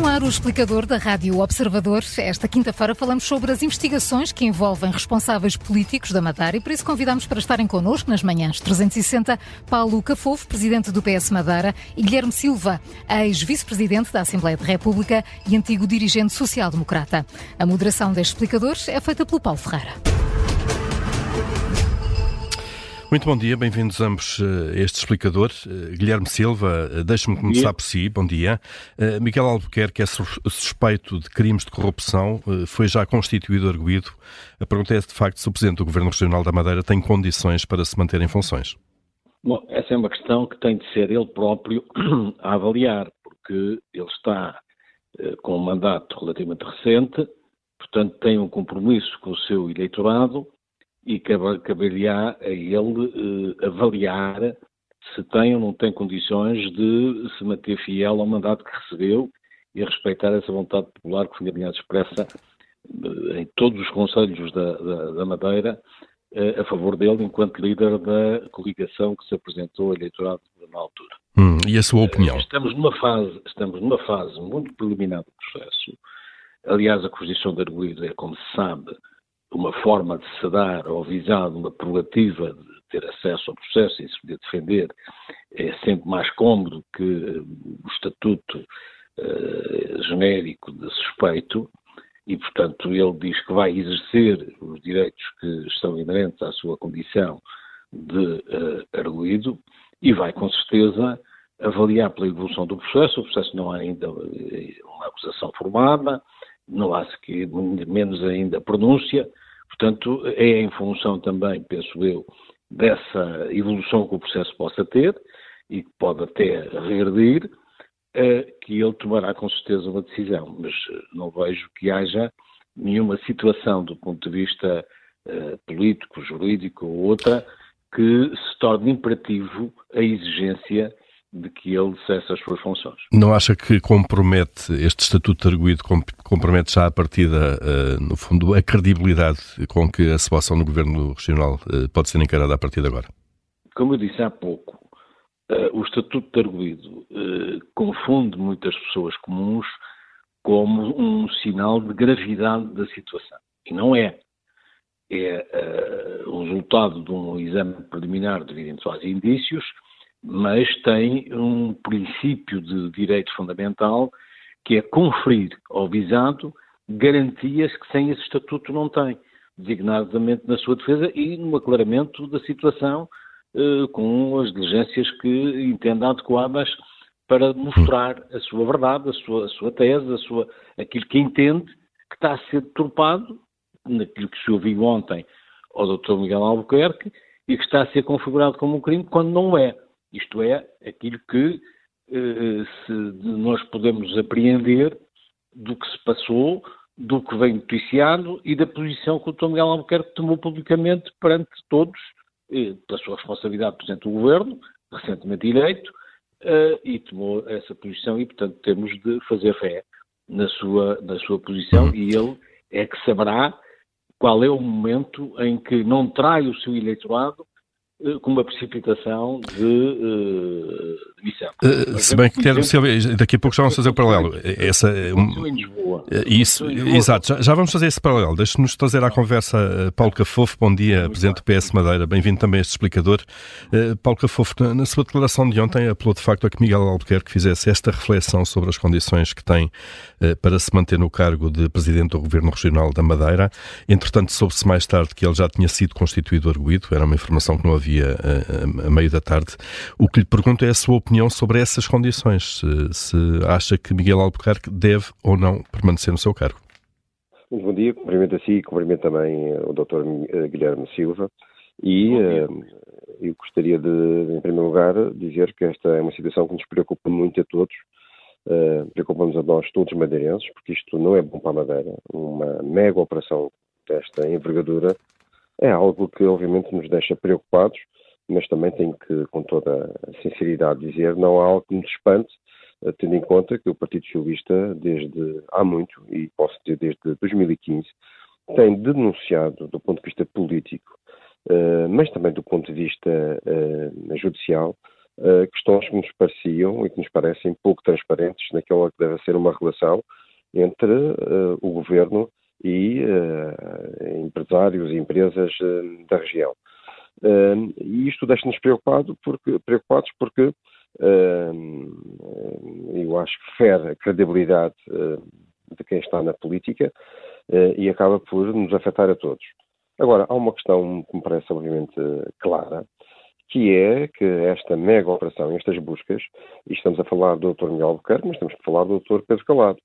no ar o explicador da Rádio Observador. Esta quinta-feira falamos sobre as investigações que envolvem responsáveis políticos da Madeira e por isso convidamos para estarem connosco nas manhãs 360 Paulo Cafofo, presidente do PS Madeira, e Guilherme Silva, ex-vice-presidente da Assembleia da República e antigo dirigente social-democrata. A moderação deste explicador é feita pelo Paulo Ferreira. Muito bom dia, bem-vindos ambos a este explicador. Guilherme Silva, deixe-me começar por si, bom dia. Miguel Albuquerque é suspeito de crimes de corrupção, foi já constituído arguído. A pergunta é, de facto, se o Presidente do Governo Regional da Madeira tem condições para se manter em funções. Bom, essa é uma questão que tem de ser ele próprio a avaliar, porque ele está com um mandato relativamente recente, portanto tem um compromisso com o seu eleitorado e caberia a ele eh, avaliar se tem ou não tem condições de se manter fiel ao mandato que recebeu e a respeitar essa vontade popular que foi, aliás, expressa eh, em todos os conselhos da, da, da Madeira eh, a favor dele enquanto líder da coligação que se apresentou ao eleitorado na altura. Hum, e a sua opinião? Estamos numa fase, estamos numa fase muito preliminar do processo. Aliás, a Constituição de Arguido é, como se sabe, uma forma de se dar ao visado uma prerrogativa de ter acesso ao processo e se poder defender é sempre mais cômodo que o estatuto uh, genérico de suspeito e, portanto, ele diz que vai exercer os direitos que estão inerentes à sua condição de uh, arguído e vai, com certeza, avaliar pela evolução do processo. O processo não há ainda eh, uma acusação formada, não há menos ainda pronúncia, portanto, é em função também, penso eu, dessa evolução que o processo possa ter e que pode até regredir, eh, que ele tomará com certeza uma decisão, mas eh, não vejo que haja nenhuma situação do ponto de vista eh, político, jurídico ou outra que se torne imperativo a exigência de que ele cesse as suas funções. Não acha que compromete, este estatuto de arguído compromete já a partida, uh, no fundo, a credibilidade com que a situação no governo regional uh, pode ser encarada a partir de agora? Como eu disse há pouco, uh, o estatuto de arguído confunde muitas pessoas comuns como um sinal de gravidade da situação. E não é. É o resultado de um exame preliminar devido eventuais indícios mas tem um princípio de direito fundamental que é conferir ao visado garantias que sem esse estatuto não tem, designadamente na sua defesa e no aclaramento da situação eh, com as diligências que entenda adequadas para mostrar a sua verdade, a sua, a sua tese, a sua, aquilo que entende que está a ser deturpado, naquilo que se ouviu ontem ao Dr. Miguel Albuquerque, e que está a ser configurado como um crime quando não é. Isto é, aquilo que eh, se, nós podemos apreender do que se passou, do que vem noticiado e da posição que o Dr. Miguel Albuquerque tomou publicamente perante todos, eh, pela sua responsabilidade presente do Governo, recentemente eleito, eh, e tomou essa posição e, portanto, temos de fazer fé na sua, na sua posição e ele é que saberá qual é o momento em que não trai o seu eleitorado com uma precipitação de uh, demissão. Uh, se bem que quero ser, daqui a pouco já vamos fazer o paralelo. Essa, um, em Lisboa. Isso, exato, já, já, vamos fazer esse paralelo. Deixe-nos trazer à conversa Paulo Cafofo, bom dia, Muito Presidente do PS Madeira, bem-vindo também a este explicador. Uh, Paulo Cafofo, na, na, sua declaração de ontem, apelou de facto a que Miguel Albuquerque fizesse esta reflexão sobre as condições que tem para se manter no cargo de Presidente do Governo Regional da Madeira. Entretanto, soube-se mais tarde que ele já tinha sido constituído arguído, era uma informação que não havia dia a, a, meio da tarde. O que lhe pergunto é a sua opinião sobre essas condições, se, se acha que Miguel Albuquerque deve ou não permanecer no seu cargo. Muito bom dia, cumprimento a si e cumprimento também o Dr. Eh, Guilherme Silva. E uh, eu gostaria de, em primeiro lugar, dizer que esta é uma situação que nos preocupa muito a todos. Uh, Preocupa-nos a nós todos madeirenses, porque isto não é bom para a Madeira. Uma mega operação desta envergadura é algo que obviamente nos deixa preocupados, mas também tenho que, com toda a sinceridade, dizer não há algo que nos espante, eh, tendo em conta que o Partido Socialista, desde há muito, e posso dizer desde 2015, tem denunciado, do ponto de vista político, eh, mas também do ponto de vista eh, judicial, questões que nos pareciam e que nos parecem pouco transparentes naquela que deve ser uma relação entre o governo e empresários e empresas da região. e isto deixa-nos preocupado porque, preocupados porque eu acho que fere a credibilidade de quem está na política e acaba por nos afetar a todos. Agora, há uma questão que me parece obviamente clara, que é que esta mega operação, estas buscas, e estamos a falar do Dr. Miguel Albuquerque, mas temos que falar do Dr. Pedro Calado.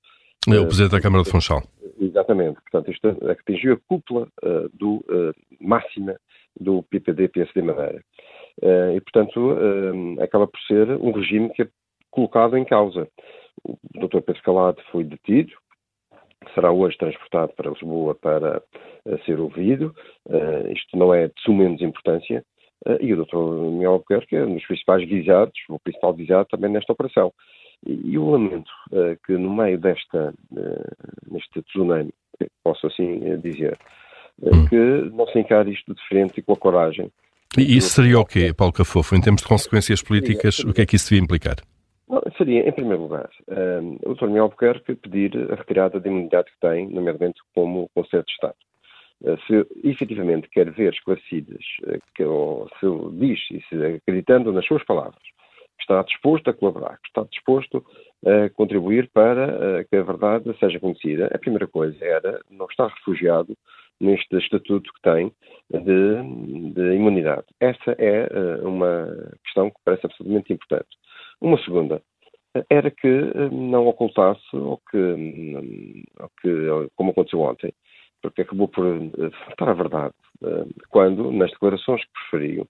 É o Presidente da Câmara de Funchal. Exatamente. Portanto, isto atingiu a cúpula uh, do, uh, máxima do PPD-PSD Madeira. Uh, e, portanto, acaba por ser um regime que é colocado em causa. O Dr. Pedro Calado foi detido, será hoje transportado para Lisboa para ser ouvido. Isto não é de suma menos importância. E o Dr. Miguel Albuquerque é um dos principais visados, o principal visado também nesta operação. E eu lamento que no meio desta, neste tsunami, posso assim dizer, hum. que não se encare isto de frente e com a coragem. E isso seria o quê, Paulo Cafofo? Em termos de consequências políticas, o que é que isso devia implicar? Seria, em primeiro lugar, um, o Dr. Miguel Albuquerque pedir a retirada da imunidade que tem, nomeadamente como Conselho de Estado. Uh, se efetivamente quer ver esclarecidas, uh, que, ou se diz, e se acreditando nas suas palavras, está disposto a colaborar, que está disposto a contribuir para uh, que a verdade seja conhecida, a primeira coisa era não estar refugiado neste estatuto que tem de, de imunidade. Essa é uma questão que parece absolutamente importante. Uma segunda era que eh, não ocultasse o que, hum, o que, como aconteceu ontem, porque acabou por eh, faltar a verdade, eh, quando, nas declarações que preferiu,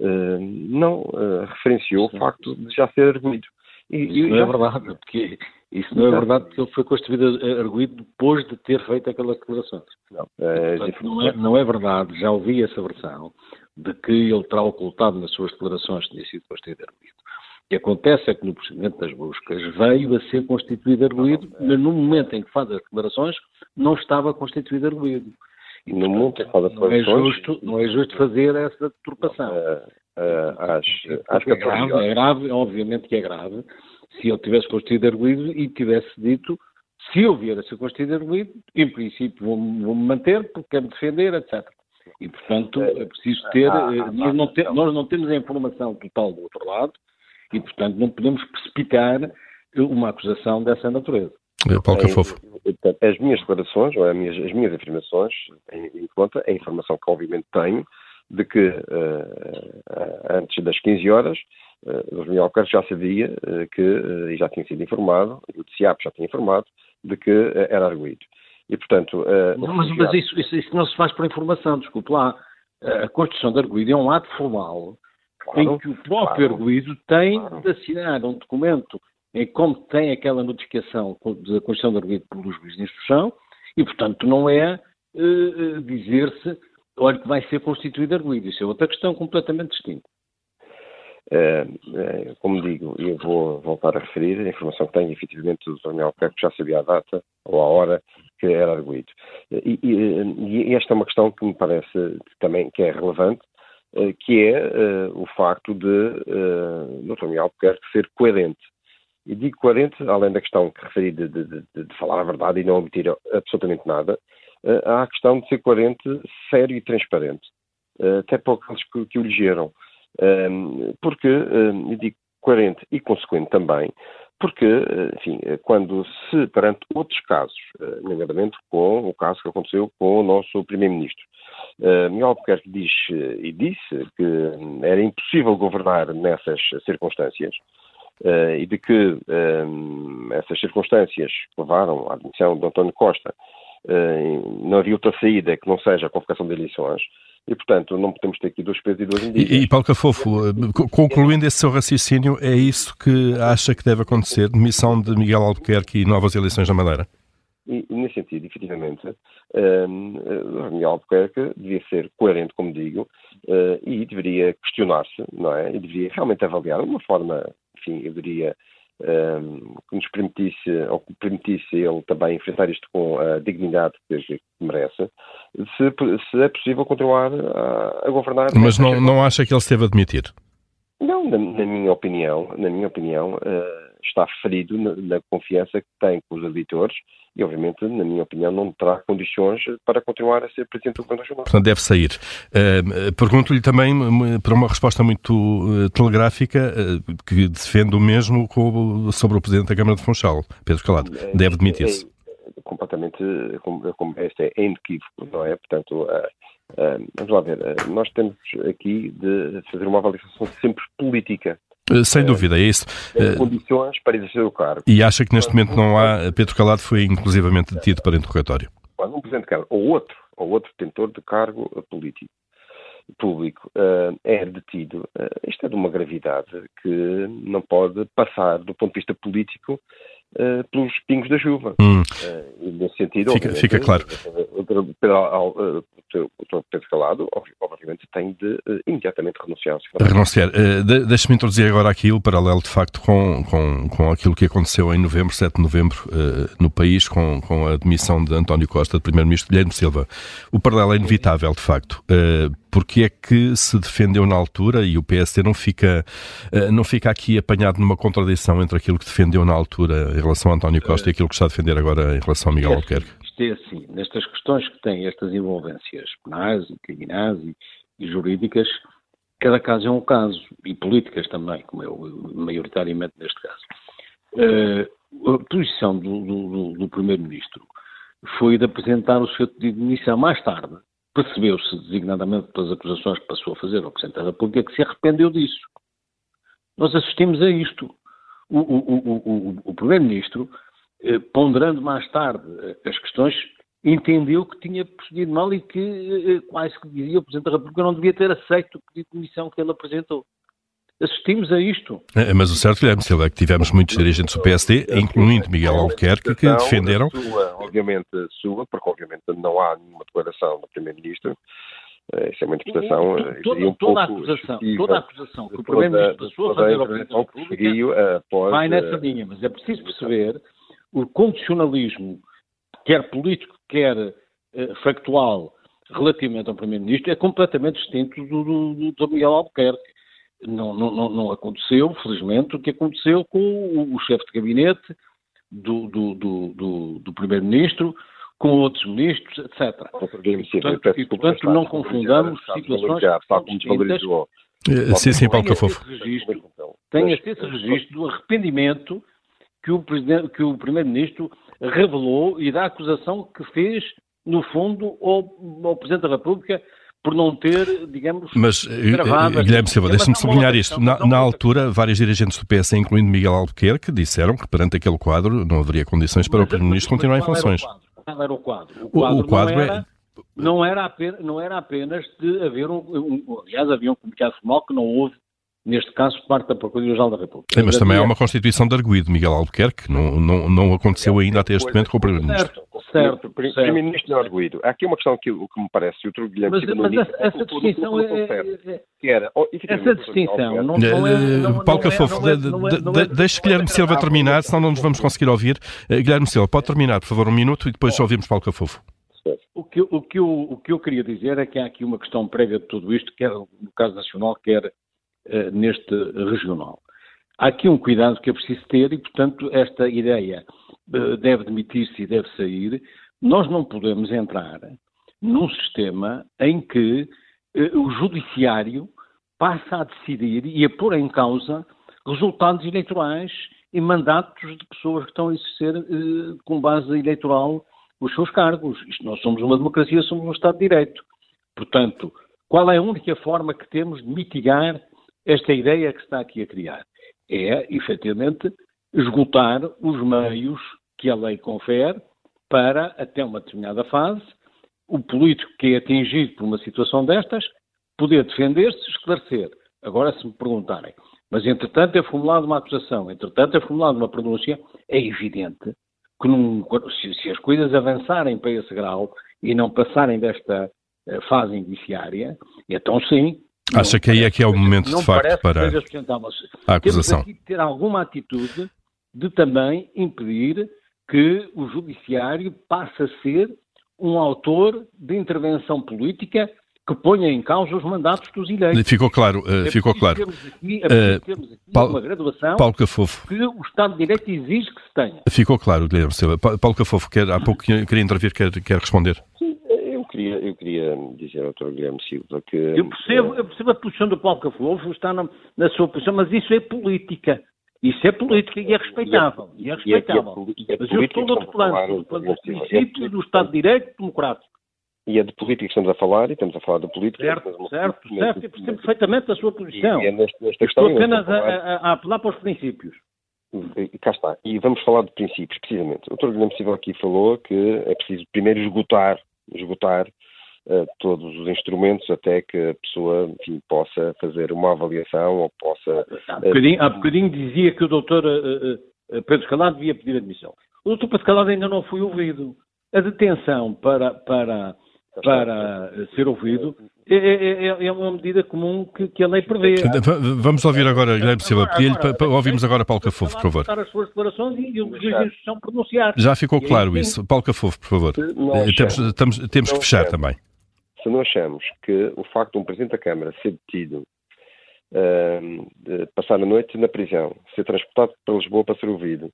não referenciou o facto de já ser arguído. E, isso não é verdade, porque isso não é verdade porque ele foi constituído arguído depois de ter feito aquelas declarações. Não, é, Portanto, não, é, não é verdade, já ouvi essa versão de que ele terá ocultado nas suas declarações que tinha sido constituído arguído. O que acontece é que no procedimento das buscas veio a ser constituído arguído, mas no momento em que faz as declarações não estava constituído arguído. E, no momento em que faz as declarações... Não é justo, não é justo fazer essa deturpação. Uh, uh, acho, acho que é grave, é grave, obviamente que é grave, se ele tivesse constituído arguído e tivesse dito se eu vier a ser constituído arguído, em princípio vou-me vou manter porque quero defender, etc. E, portanto, é preciso ter. Ah, eh, nós, não te, nós não temos a informação total do outro lado, e, portanto, não podemos precipitar uma acusação dessa natureza. É, Paulo Cafofo. As minhas declarações, ou as minhas, as minhas afirmações, têm em conta a informação que obviamente tenho, de que uh, antes das 15 horas, uh, o Dr. Alcântara já sabia uh, que, e já tinha sido informado, o TCIAP já tinha informado, de que era arguído. E, portanto... não, mas, mas isso, isso, isso, não se faz por informação, desculpe lá. A construção de arguído é um ato formal claro, em que o próprio claro, arguído tem claro. de assinar um documento em como tem aquela notificação da Constituição de arguído pelo juiz de instrução e, portanto, não é uh, dizer-se, olha, que vai ser constituído arguído. Isso é outra questão completamente distinta. É, é, como digo, eu vou voltar a referir a informação que tenho, efetivamente, do Daniel Peco já sabia a data ou a hora que era arguído. E, e, e, esta é uma questão que me parece também que é relevante, eh, que é uh, o facto de uh, Dr. Miguel Albuquerque ser coerente. E digo coerente, além da questão que referi de, de, de, de falar a verdade e não omitir absolutamente nada, uh, há a questão de ser coerente, sério e transparente, uh, até para aqueles que, que o elegeram. porque, eu digo coerente e consequente também, porque, enfim, quando se, perante outros casos, nomeadamente com o caso que aconteceu com o nosso Primeiro-Ministro, Miguel Albuquerque diz e disse que era impossível governar nessas circunstâncias uh, e de que essas circunstâncias levaram à admissão de António Costa não havia outra saída que não seja a convocação de eleições. E, portanto, não podemos ter aqui dois pesos e duas medidas. E, e Paulo Cafofo, concluindo esse seu raciocínio, é isso que acha que deve acontecer? Demissão de Miguel Albuquerque e novas eleições na Madeira? E, nesse sentido, efetivamente, um, uh, Miguel Albuquerque devia ser coerente, como digo, uh, e deveria questionar-se, não é? E deveria realmente avaliar de uma forma, enfim, eu diria, um, que nos permitisse, ou que permitisse ele também enfrentar isto com a dignidade que, merece, se, se, é possível continuar a, a governar. Mas não, não acha que ele se deve admitir? Não, na, na, minha opinião, na minha opinião, uh, está ferido na, na, confiança que tem com os eleitores e, obviamente, na minha opinião, não terá condições para continuar a ser Presidente do Governo Regional. Portanto, deve sair. Uh, Pergunto-lhe também, para uma resposta muito uh, telegráfica, uh, que defende o mesmo com, sobre o Presidente da Câmara de Funchal, Pedro Calado. Deve demitir-se. É, é, completamente, como, como este é inequívoco, não é? Portanto, vamos lá ver, nós temos aqui de fazer uma avaliação sempre política eh, sem dúvida, é isso. Tem eh, condições para exercer o cargo. E acha que neste momento não há. Pedro Calado foi inclusivamente detido para interrogatório? Um Presidente de Câmara ou outro, ou outro detentor de cargo político público é detido, isto é de uma gravidade que não pode passar, do ponto de vista político, uh, pelos pingos da chuva. Hum. nesse sentido, fica, fica claro. O Dr. Pedro Calado, obviamente, tem de imediatamente renunciar. Renunciar. Uh, Deixe-me introduzir agora aqui o paralelo, de facto, com, com, com aquilo que aconteceu em novembro, 7 de novembro, no país, com, com a demissão de António Costa, de Primeiro-Ministro Guilherme Silva. O paralelo é inevitável, de facto porque é que se defendeu na altura e o PSD não fica, eh, não fica aqui apanhado numa contradição entre aquilo que defendeu na altura em relação a António Costa e aquilo que está a defender agora em relação a Miguel Albuquerque? Isto é assim, nestas questões que têm estas envolvências penais, criminais e, e jurídicas, cada caso é um caso, e políticas também, como é o, maioritariamente neste caso. Uh, a posição do, do, do Primeiro-Ministro foi de apresentar o seu pedido de demissão mais tarde, percebeu-se, designadamente pelas acusações que passou a fazer ao Presidente da República, que se arrependeu disso. Nós assistimos a isto. O, o, o, o Primeiro-Ministro, eh, ponderando mais tarde eh, as questões, entendeu que tinha procedido mal e que eh, quase que dizia o Presidente da República não devia ter aceito o pedido de demissão que ele apresentou assistimos a isto. É, mas o certo, Guilherme Silva, é que tivemos muitos dirigentes do PSD, incluindo Miguel Albuquerque, que defenderam... Sua, obviamente sua, porque obviamente não há nenhuma declaração do Primeiro-Ministro, eh, isso é uma interpretação toda, um toda, a acusação, toda a acusação que o Primeiro-Ministro passou a fazer ao Presidente da República vai nessa eh, linha, mas é preciso perceber o condicionalismo, quer político, quer uh, factual, relativamente ao Primeiro-Ministro, é completamente distinto do, do, do Miguel Albuquerque. Não, não, não, aconteceu, felizmente, o que aconteceu com o, o chefe de gabinete do, do, do, do Primeiro-Ministro, com outros ministros, etc. Portanto, e, portanto não confundamos situações distintas. Eh, sim, sim, Paulo Cafofo. Tenha esse registro do arrependimento que o, que o Primeiro-Ministro revelou e da acusação que fez, no fundo, ao, ao Presidente da República por não ter, digamos, Mas, eh, gravado... Guilherme Silva, deixe-me sublinhar isto. Na, na, altura, vários dirigentes do PS, incluindo Miguel Albuquerque, disseram que perante aquele quadro não haveria condições para o Primeiro-Ministro continuar em funções. Qual era o quadro? O quadro, o, o quadro não, era, é... não, era apenas, não era apenas de haver um, um aliás, havia um comunicado formal que não houve neste caso, parte da Procuradoria-Geral da República. Sim, mas também há uma Constituição de arguído, Miguel Albuquerque, não, não, não aconteceu ainda até este momento com o Primeiro-Ministro. Certo, Primeiro-Ministro não arguído. Há aqui uma questão que, que me parece, e o Dr. Guilherme Mas, mas essa, essa distinção é... Que era, essa distinção não, é... Paulo Cafofo, deixe Guilherme Silva terminar, senão não nos vamos conseguir ouvir. Eh, Guilherme Silva, pode terminar, por favor, um minuto, e depois ouvimos Paulo Cafofo. O que, o, que eu, o que eu queria dizer é que há aqui uma questão prévia de tudo isto, quer no caso nacional, quer uh, neste regional. Há aqui um cuidado que é preciso ter e, portanto, esta ideia uh, deve demitir-se e deve sair. Nós não podemos entrar num sistema em que uh, o judiciário passa a decidir e a pôr em causa resultados eleitorais e mandatos de pessoas que estão a exercer com base eleitoral os seus cargos. Isto, nós somos uma democracia, somos um Estado de Direito. Portanto, qual é a única forma que temos de mitigar esta ideia que se está aqui a criar. É, efetivamente, esgotar os meios que a lei confere para, até uma determinada fase, o político que é atingido por uma situação destas poder defender-se, esclarecer. Agora, se me perguntarem, mas entretanto é formulada uma acusação, entretanto é formulada uma pronúncia, é evidente que num, se, se, as coisas avançarem para esse grau e não passarem desta uh, fase indiciária, então sim, Acha que aí é que é o momento, de facto, para a acusação? Temos aqui ter alguma atitude de também impedir que o judiciário passe a ser um autor de intervenção política que ponha em causa os mandatos dos eleitos. Ficou claro, uh, ficou claro. Temos aqui, uh, temos aqui Paulo, uma graduação Paulo Cafofo. que o Estado de Direito exige que se tenha. Ficou claro, Guilherme Silva. Paulo Cafofo, quer, há pouco queria intervir, quer, quer responder. Queria, eu queria dizer ao Dr. Guilherme Silva que... Eu percebo, eu percebo a posição do Paulo Cafofo, está na, na sua posição, mas isso é política. Isso é política e é respeitável. E é, respeitável. E é, e é, mas eu estou do outro plano, do princípio do Estado de Direito democrático e é de política que estamos a falar, e estamos a falar de política. Certo, certo, certo, eu percebo perfeitamente a sua posição. E, é nesta, nesta Estou apenas a, a, a, apelar para os princípios. E cá está. E vamos falar de princípios, precisamente. O Dr. Guilherme Silva aqui falou que é preciso primeiro esgotar, esgotar uh, todos os instrumentos até que a pessoa enfim, possa fazer uma avaliação ou possa... Há bocadinho, há bocadinho dizia que o doutor uh, Pedro Calado devia pedir admissão. O doutor Pedro Calado ainda não foi ouvido. A detenção para, para para ser ouvido, é, é, é, é, uma medida comum que, que a lei prevê. Vamos ouvir agora, Guilherme Silva, pedir-lhe para, ouvirmos agora Paulo Cafofo, por favor. as suas declarações e o juiz de instrução pronunciar. Já ficou claro isso. Paulo Cafofo, por favor. Eh, temos, estamos, temos que fechar também. Se nós achamos que o facto de um Presidente da Câmara ser detido, uh, passar a noite na prisão, ser transportado para Lisboa para ser ouvido,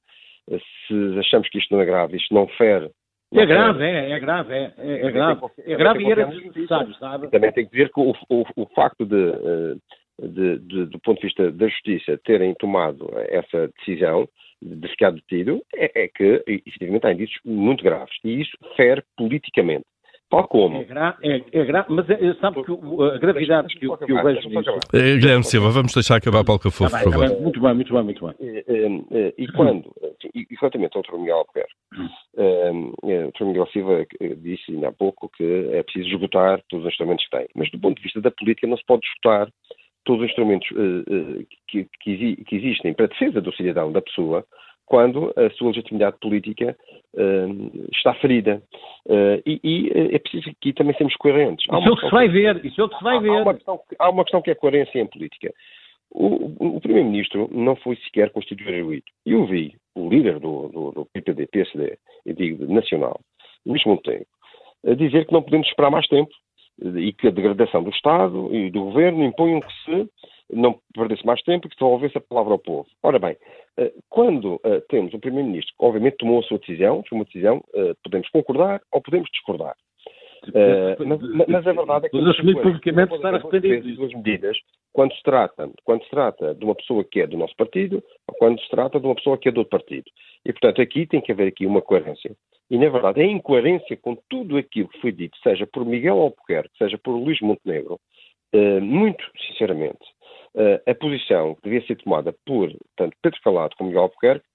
uh, se achamos que isto não é grave, isto não fere é grave, é, é grave, é, é, é grave. É grave e era necessário, sabe? Também tem que dizer que o, o, o facto de, eh, de, de, do ponto de vista da justiça, terem tomado essa decisão de ficar detido, é, é que, efetivamente, há indícios muito graves. E isso fere politicamente. Tal como. É, gra é, é grave, mas é, sabe que a gravidade que, que eu vejo nisso. É, Guilherme Silva, vamos deixar acabar para o Cafofo, tá por favor. Tá muito bem, muito bem, muito bem. E, e, e quando, e, exatamente, o Dr. Miguel Albuquerque, hum. o Dr. Miguel Silva disse ainda há pouco que é preciso esgotar todos os instrumentos que tem. Mas do ponto de vista da política não se pode esgotar todos os instrumentos uh, uh, que, que, que, existem para a defesa do cidadão, da pessoa, quando a sua legitimidade política uh, está ferida. Uh, e, e, é preciso aqui também sermos coerentes. Isso é o que se vai ver. Isso é o que se vai há, ver. Há uma, questão, há uma questão que é coerência em política. O, o Primeiro-Ministro não foi sequer constituído. Eu vi o líder do, do, do PPD, PSD, eu digo nacional, Luís Montenegro, a dizer que não podemos esperar mais tempo e que a degradação do Estado e do Governo impõem que se não perdesse mais tempo e que devolvesse a palavra ao povo. Ora bem, eh, quando uh, temos um Primeiro-Ministro que obviamente tomou a sua decisão, foi uma decisão, uh, podemos concordar ou podemos discordar. Uh, mas, mas, a verdade é que... Mas assumir publicamente estar arrependido duas medidas quando se, trata, quando se trata de uma pessoa que é do nosso partido ou quando se trata de uma pessoa que é do outro partido. E, portanto, aqui tem que haver aqui uma coerência. E, na verdade, a incoerência com tudo aquilo que foi dito, seja por Miguel Albuquerque, seja por Luís Montenegro, muito sinceramente, a posição que devia ser tomada por tanto Pedro Calado como Miguel Albuquerque,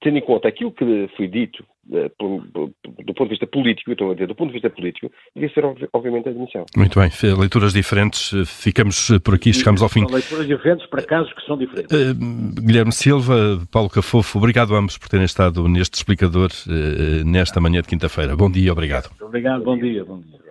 tendo em conta aquilo que foi dito uh, do ponto de vista político, eu estou a dizer, do ponto de vista político, devia ser obviamente a admissão. Muito bem, leituras diferentes, ficamos por aqui, chegamos ao fim. Leituras diferentes para casos que são diferentes. Uh, Guilherme Silva, Paulo Cafofo, obrigado a ambos por terem estado neste explicador uh, nesta manhã de quinta-feira. Bom dia, obrigado. Obrigado, bom dia, bom dia.